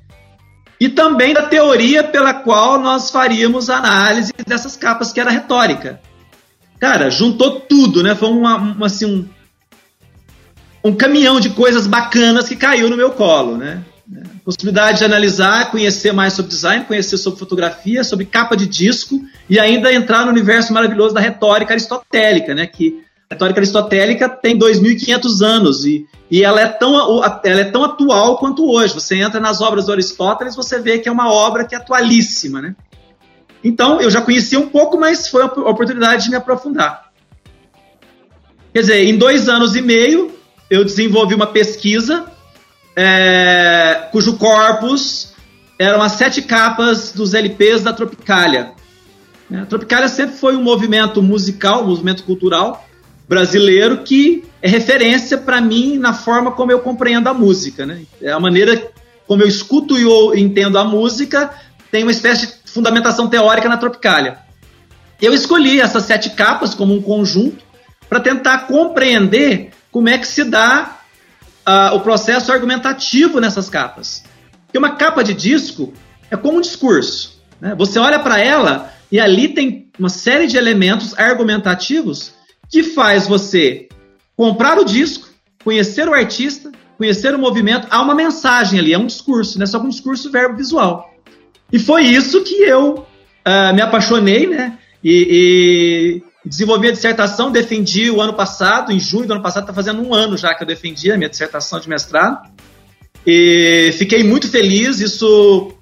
e também da teoria pela qual nós faríamos a análise dessas capas, que era retórica. Cara, juntou tudo, né? Foi uma, uma, assim, um, um caminhão de coisas bacanas que caiu no meu colo, né? Possibilidade de analisar, conhecer mais sobre design, conhecer sobre fotografia, sobre capa de disco e ainda entrar no universo maravilhoso da retórica aristotélica, né? Que a retórica aristotélica tem 2.500 anos e, e ela, é tão, ela é tão atual quanto hoje. Você entra nas obras do Aristóteles, você vê que é uma obra que é atualíssima, né? Então, eu já conhecia um pouco, mas foi a oportunidade de me aprofundar. Quer dizer, em dois anos e meio, eu desenvolvi uma pesquisa é, cujo corpus eram as sete capas dos LPs da Tropicália. A Tropicália sempre foi um movimento musical, um movimento cultural, brasileiro que é referência para mim na forma como eu compreendo a música. Né? É a maneira como eu escuto e entendo a música tem uma espécie de fundamentação teórica na Tropicália. Eu escolhi essas sete capas como um conjunto para tentar compreender como é que se dá uh, o processo argumentativo nessas capas. Porque uma capa de disco é como um discurso. Né? Você olha para ela e ali tem uma série de elementos argumentativos que faz você comprar o disco, conhecer o artista, conhecer o movimento. Há uma mensagem ali, é um discurso, né? só que um discurso verbo visual. E foi isso que eu uh, me apaixonei, né? E, e, desenvolvi a dissertação, defendi o ano passado, em julho do ano passado, está fazendo um ano já que eu defendi a minha dissertação de mestrado. E fiquei muito feliz, isso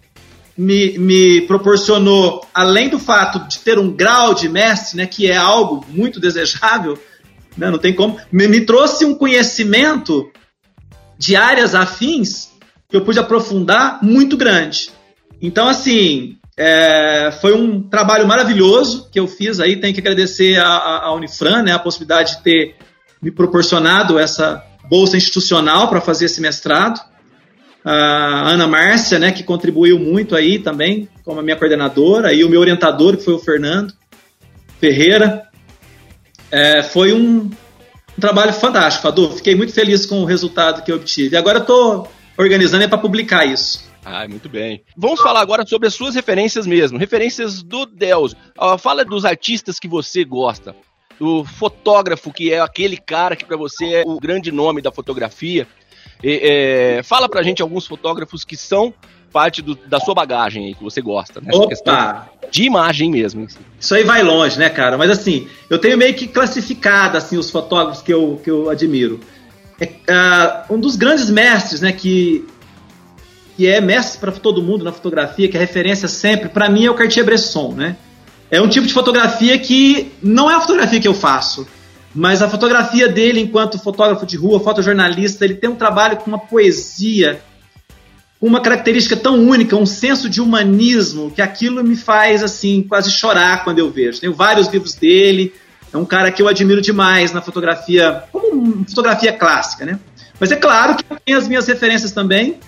me, me proporcionou, além do fato de ter um grau de mestre, né, que é algo muito desejável, né, não tem como, me, me trouxe um conhecimento de áreas afins que eu pude aprofundar muito grande. Então, assim, é, foi um trabalho maravilhoso que eu fiz aí. Tenho que agradecer a, a Unifran, né, a possibilidade de ter me proporcionado essa bolsa institucional para fazer esse mestrado. A Ana Márcia, né, que contribuiu muito aí também, como a minha coordenadora, e o meu orientador, que foi o Fernando Ferreira. É, foi um, um trabalho fantástico, Adu. Fiquei muito feliz com o resultado que eu obtive. Agora estou organizando para publicar isso. Ah, muito bem. Vamos falar agora sobre as suas referências mesmo, referências do. Uh, fala dos artistas que você gosta, do fotógrafo que é aquele cara que para você é o grande nome da fotografia. E, é, fala pra gente alguns fotógrafos que são parte do, da sua bagagem aí, que você gosta. Né? Opa! De imagem mesmo. Isso aí vai longe, né, cara? Mas assim, eu tenho meio que classificado assim, os fotógrafos que eu, que eu admiro. É, uh, um dos grandes mestres, né, que que é mestre para todo mundo na fotografia, que é referência sempre, para mim é o Cartier-Bresson, né? É um tipo de fotografia que não é a fotografia que eu faço, mas a fotografia dele enquanto fotógrafo de rua, fotojornalista, ele tem um trabalho com uma poesia, uma característica tão única, um senso de humanismo, que aquilo me faz assim quase chorar quando eu vejo. Tenho vários livros dele, é um cara que eu admiro demais na fotografia, como fotografia clássica, né? Mas é claro que tem as minhas referências também,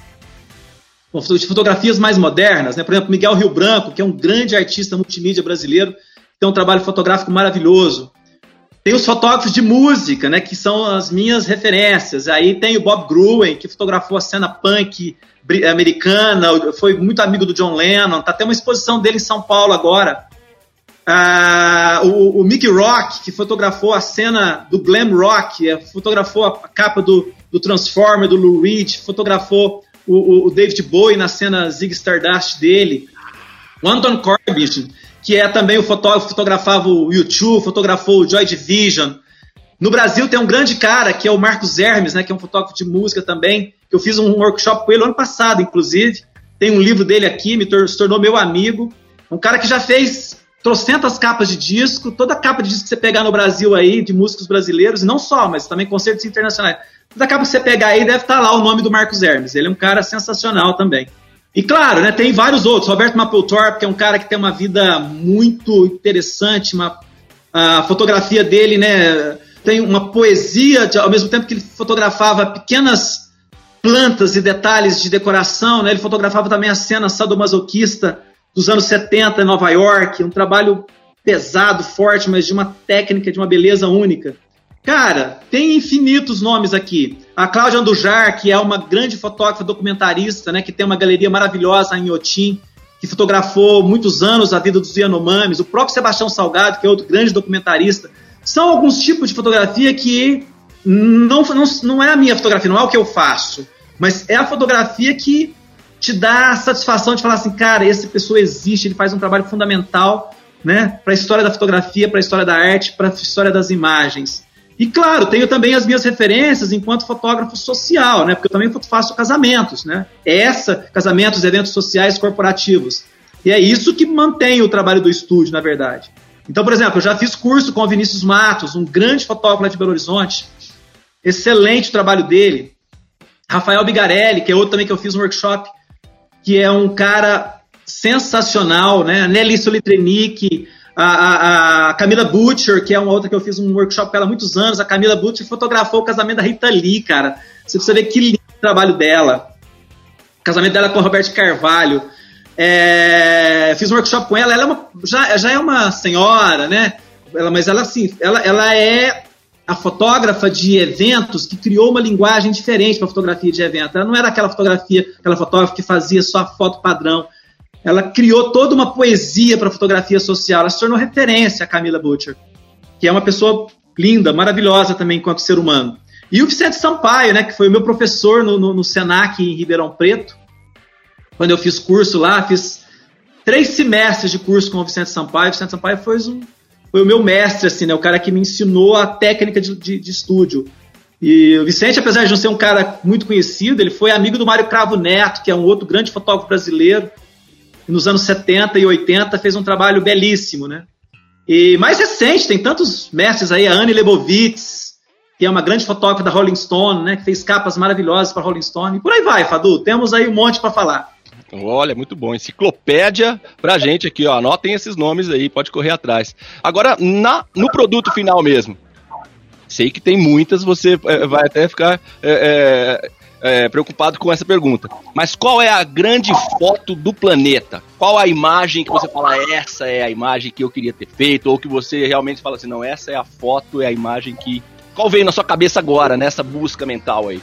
de fotografias mais modernas, né? Por exemplo, Miguel Rio Branco, que é um grande artista multimídia brasileiro, tem um trabalho fotográfico maravilhoso. Tem os fotógrafos de música, né, que são as minhas referências. Aí tem o Bob Gruen, que fotografou a cena punk americana, foi muito amigo do John Lennon. Tá até uma exposição dele em São Paulo agora. Ah, o, o Mickey Rock, que fotografou a cena do glam rock, é, fotografou a capa do, do Transformer, do Lou Reed, fotografou o, o David Bowie na cena Zig Stardust dele, o Anton Corbijn, que é também o fotógrafo, fotografava o YouTube, fotografou o Joy Division. No Brasil tem um grande cara, que é o Marcos Hermes, né, que é um fotógrafo de música também, que eu fiz um workshop com ele ano passado, inclusive. Tem um livro dele aqui, me tor se tornou meu amigo. Um cara que já fez trocentas capas de disco, toda capa de disco que você pegar no Brasil aí, de músicos brasileiros, e não só, mas também concertos internacionais. Toda capa que você pegar aí deve estar tá lá o nome do Marcos Hermes. Ele é um cara sensacional também. E claro, né, tem vários outros. Roberto Mapplethorpe, que é um cara que tem uma vida muito interessante, uma, a fotografia dele, né, tem uma poesia, ao mesmo tempo que ele fotografava pequenas plantas e detalhes de decoração, né, ele fotografava também a cena sadomasoquista dos anos 70 em Nova York, um trabalho pesado, forte, mas de uma técnica, de uma beleza única. Cara, tem infinitos nomes aqui. A Cláudia Andujar, que é uma grande fotógrafa documentarista, né, que tem uma galeria maravilhosa em Otim, que fotografou muitos anos a vida dos Yanomamis. O próprio Sebastião Salgado, que é outro grande documentarista. São alguns tipos de fotografia que não, não, não é a minha fotografia, não é o que eu faço, mas é a fotografia que te dá a satisfação de falar assim, cara, essa pessoa existe, ele faz um trabalho fundamental né, para a história da fotografia, para a história da arte, para a história das imagens. E claro, tenho também as minhas referências enquanto fotógrafo social, né, porque eu também faço casamentos, né, essa, casamentos, eventos sociais corporativos. E é isso que mantém o trabalho do estúdio, na verdade. Então, por exemplo, eu já fiz curso com o Vinícius Matos, um grande fotógrafo lá de Belo Horizonte. Excelente o trabalho dele. Rafael Bigarelli, que é outro também que eu fiz um workshop que é um cara sensacional, né? Nelly Solitrenic, a, a, Camila Butcher, que é uma outra que eu fiz um workshop com ela há muitos anos. A Camila Butcher fotografou o casamento da Rita Lee, cara. Você precisa ver que lindo o trabalho dela. O casamento dela com o Roberto Carvalho. É, fiz um workshop com ela. Ela é uma, já, já é uma senhora, né? Ela, mas ela assim, ela, ela é a fotógrafa de eventos que criou uma linguagem diferente para fotografia de evento. Ela não era aquela fotografia, aquela fotógrafa que fazia só a foto padrão. Ela criou toda uma poesia para fotografia social. Ela se tornou referência a Camila Butcher, que é uma pessoa linda, maravilhosa também enquanto ser humano. E o Vicente Sampaio, né, que foi o meu professor no, no, no Senac em Ribeirão Preto, quando eu fiz curso lá, fiz três semestres de curso com o Vicente Sampaio. O Vicente Sampaio foi, um, foi o meu mestre, assim, né, o cara que me ensinou a técnica de, de, de estúdio. E o Vicente, apesar de não ser um cara muito conhecido, ele foi amigo do Mário Cravo Neto, que é um outro grande fotógrafo brasileiro. Nos anos 70 e 80 fez um trabalho belíssimo, né? E mais recente, tem tantos mestres aí, a Anne Lebovitz, que é uma grande fotógrafa da Rolling Stone, né, que fez capas maravilhosas para Rolling Stone. E por aí vai, Fadu, temos aí um monte para falar. Olha, muito bom. Enciclopédia pra gente aqui, ó. Anotem esses nomes aí, pode correr atrás. Agora, na, no produto final mesmo. Sei que tem muitas, você é, vai até ficar é, é, é, preocupado com essa pergunta. Mas qual é a grande foto do planeta? Qual a imagem que você fala, essa é a imagem que eu queria ter feito? Ou que você realmente fala assim, não, essa é a foto, é a imagem que qual veio na sua cabeça agora, nessa busca mental aí?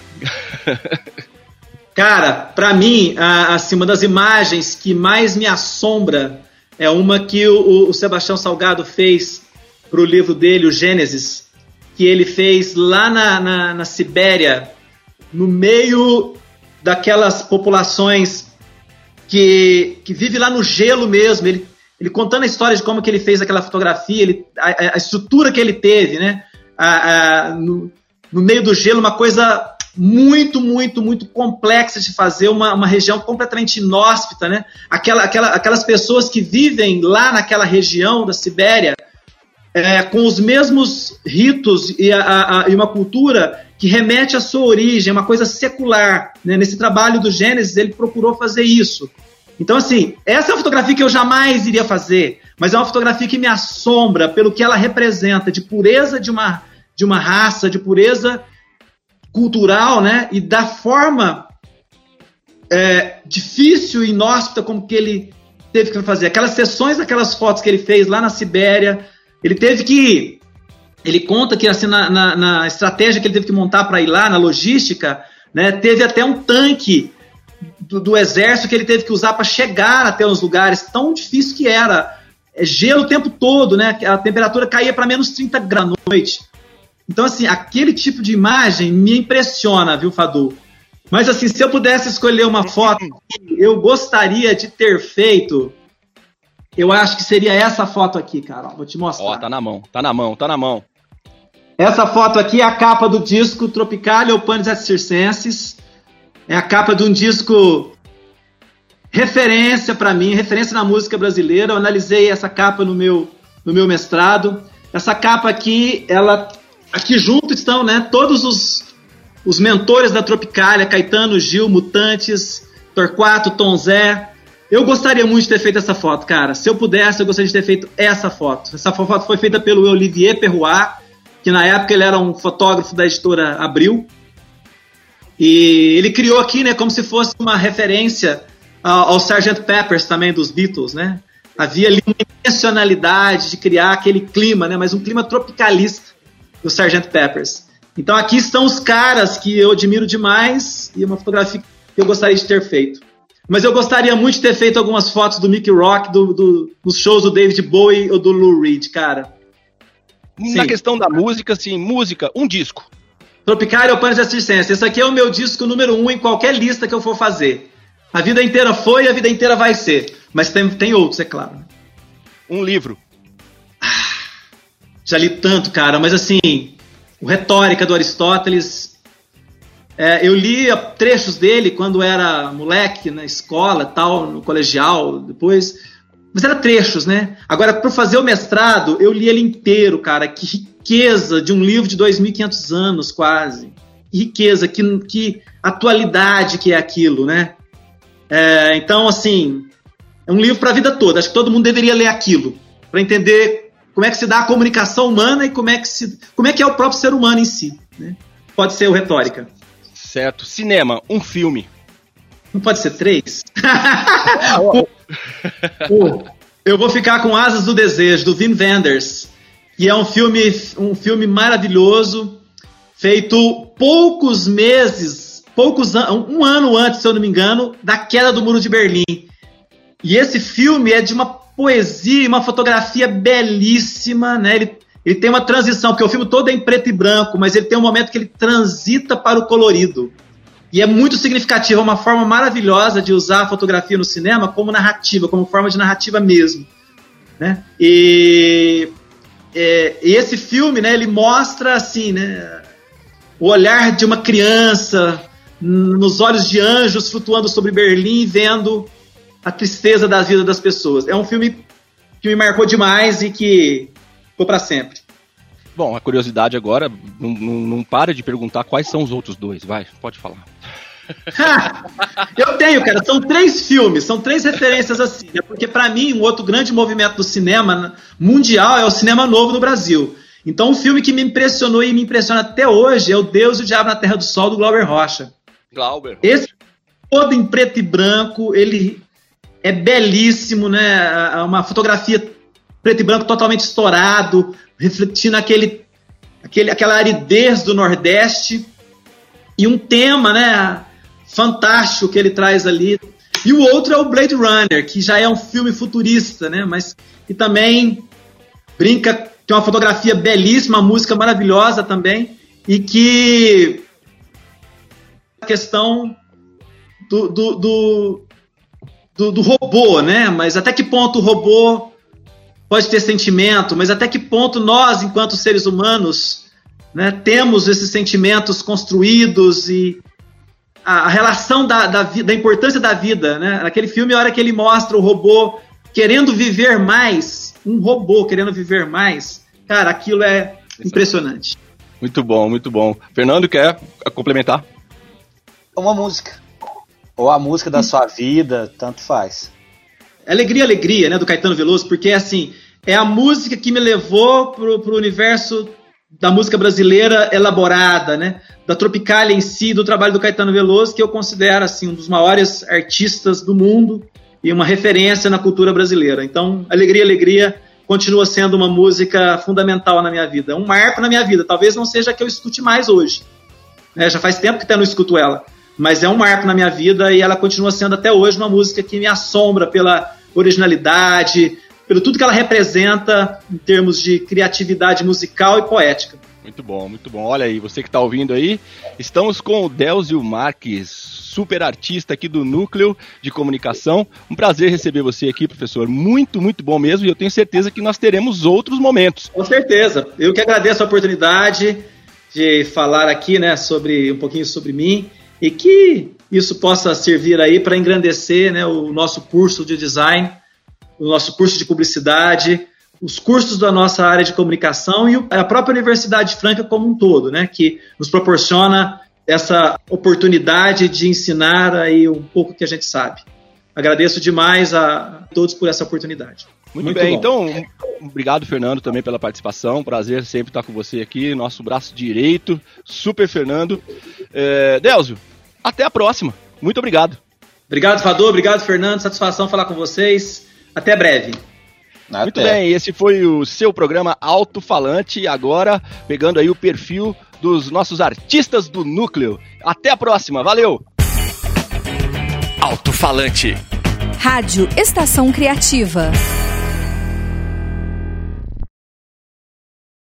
Cara, para mim, a, assim, uma das imagens que mais me assombra é uma que o, o Sebastião Salgado fez para o livro dele, o Gênesis, que ele fez lá na, na, na Sibéria, no meio daquelas populações que, que vive lá no gelo mesmo. Ele, ele contando a história de como que ele fez aquela fotografia, ele, a, a estrutura que ele teve, né? a, a, no, no, meio do gelo, uma coisa muito, muito, muito complexa de fazer, uma, uma região completamente inóspita, né? Aquela, aquela, aquelas pessoas que vivem lá naquela região da Sibéria, é, com os mesmos ritos e, a, a, e, uma cultura que remete à sua origem, uma coisa secular. Né? Nesse trabalho do Gênesis, ele procurou fazer isso. Então, assim, essa é uma fotografia que eu jamais iria fazer, mas é uma fotografia que me assombra pelo que ela representa de pureza de uma, de uma raça, de pureza cultural, né? E da forma é, difícil e inóspita como que ele teve que fazer. Aquelas sessões, aquelas fotos que ele fez lá na Sibéria, ele teve que. Ele conta que assim, na, na, na estratégia que ele teve que montar para ir lá, na logística, né, teve até um tanque do, do exército que ele teve que usar para chegar até os lugares, tão difícil que era. É gelo o tempo todo, né? A temperatura caía para menos 30 graus à noite. Então, assim, aquele tipo de imagem me impressiona, viu, Fadu? Mas, assim, se eu pudesse escolher uma foto que eu gostaria de ter feito, eu acho que seria essa foto aqui, cara. Vou te mostrar. Ó, tá na mão, tá na mão, tá na mão. Essa foto aqui é a capa do disco Tropicalia Panis Circenses. É a capa de um disco referência para mim, referência na música brasileira. Eu analisei essa capa no meu, no meu mestrado. Essa capa aqui, ela aqui junto estão, né, todos os, os mentores da Tropicália, Caetano, Gil, Mutantes, Torquato, Tom Zé. Eu gostaria muito de ter feito essa foto, cara. Se eu pudesse, eu gostaria de ter feito essa foto. Essa foto foi feita pelo Olivier Perrois, que na época ele era um fotógrafo da editora Abril. E ele criou aqui, né, como se fosse uma referência ao, ao Sgt. Peppers também dos Beatles, né? Havia ali uma intencionalidade de criar aquele clima, né, mas um clima tropicalista do Sgt. Peppers. Então aqui estão os caras que eu admiro demais e uma fotografia que eu gostaria de ter feito. Mas eu gostaria muito de ter feito algumas fotos do Mickey Rock, do, do, dos shows do David Bowie ou do Lou Reed, cara. Na Sim. questão da música, sim, música, um disco. Tropicália ou Panis Assistência. Esse aqui é o meu disco número um em qualquer lista que eu for fazer. A vida inteira foi e a vida inteira vai ser. Mas tem, tem outros, é claro. Um livro. Ah, já li tanto, cara, mas assim, o Retórica do Aristóteles. É, eu li trechos dele quando era moleque, na escola, tal, no colegial, depois. Mas era trechos, né? Agora, para fazer o mestrado, eu li ele inteiro, cara. Que riqueza de um livro de 2.500 anos, quase. Que riqueza, que, que atualidade que é aquilo, né? É, então, assim, é um livro para a vida toda. Acho que todo mundo deveria ler aquilo para entender como é que se dá a comunicação humana e como é que, se, como é, que é o próprio ser humano em si. Né? Pode ser o retórica. Certo. Cinema, um filme. Não pode ser três? eu vou ficar com Asas do Desejo, do Wim Wenders. E é um filme, um filme maravilhoso, feito poucos meses, poucos um ano antes, se eu não me engano, da queda do Muro de Berlim. E esse filme é de uma poesia e uma fotografia belíssima, né? Ele, ele tem uma transição, porque o filme todo é em preto e branco, mas ele tem um momento que ele transita para o colorido. E é muito significativo, é uma forma maravilhosa de usar a fotografia no cinema como narrativa, como forma de narrativa mesmo. Né? E, é, e esse filme, né, ele mostra assim, né, o olhar de uma criança nos olhos de anjos flutuando sobre Berlim, vendo a tristeza da vida das pessoas. É um filme que me marcou demais e que ficou para sempre. Bom, a curiosidade agora não, não, não, para de perguntar quais são os outros dois. Vai, pode falar. eu tenho, cara. São três filmes, são três referências assim. Né? Porque, para mim, um outro grande movimento do cinema mundial é o cinema novo no Brasil. Então, um filme que me impressionou e me impressiona até hoje é O Deus e o Diabo na Terra do Sol, do Glauber Rocha. Glauber. Esse todo em preto e branco, ele é belíssimo, né? Uma fotografia preto e branco totalmente estourado, refletindo aquele, aquele, aquela aridez do Nordeste e um tema, né? fantástico que ele traz ali. E o outro é o Blade Runner, que já é um filme futurista, né? Mas que também brinca, tem uma fotografia belíssima, uma música maravilhosa também, e que a questão do, do, do, do, do robô, né? Mas até que ponto o robô pode ter sentimento, mas até que ponto nós, enquanto seres humanos, né, temos esses sentimentos construídos e, a, a relação da, da, da, importância da vida, né? Naquele filme, a hora que ele mostra o robô querendo viver mais, um robô querendo viver mais, cara, aquilo é impressionante. Muito bom, muito bom. Fernando, quer complementar? Uma música. Ou a música da sua vida, tanto faz. Alegria, Alegria, né, do Caetano Veloso, porque assim, é a música que me levou pro, pro universo da música brasileira elaborada, né? Da Tropicália em si, do trabalho do Caetano Veloso, que eu considero assim um dos maiores artistas do mundo e uma referência na cultura brasileira. Então, Alegria, Alegria continua sendo uma música fundamental na minha vida, um marco na minha vida. Talvez não seja a que eu escute mais hoje. Né? Já faz tempo que até não escuto ela, mas é um marco na minha vida e ela continua sendo até hoje uma música que me assombra pela originalidade, pelo tudo que ela representa em termos de criatividade musical e poética. Muito bom, muito bom. Olha aí, você que está ouvindo aí, estamos com o Delzio Marques, super artista aqui do Núcleo de Comunicação. Um prazer receber você aqui, professor. Muito, muito bom mesmo. E eu tenho certeza que nós teremos outros momentos. Com certeza. Eu que agradeço a oportunidade de falar aqui, né, sobre um pouquinho sobre mim e que isso possa servir aí para engrandecer, né, o nosso curso de design o nosso curso de publicidade, os cursos da nossa área de comunicação e a própria Universidade Franca como um todo, né, que nos proporciona essa oportunidade de ensinar aí um pouco que a gente sabe. Agradeço demais a todos por essa oportunidade. Muito, Muito bem, bom. então, obrigado, Fernando, também pela participação. Prazer sempre estar com você aqui, nosso braço direito. Super Fernando. É, Delzio, até a próxima. Muito obrigado. Obrigado, Fador. Obrigado, Fernando. Satisfação falar com vocês. Até breve. Até. Muito bem, esse foi o seu programa Alto Falante. Agora, pegando aí o perfil dos nossos artistas do núcleo. Até a próxima, valeu! Alto Falante. Rádio Estação Criativa.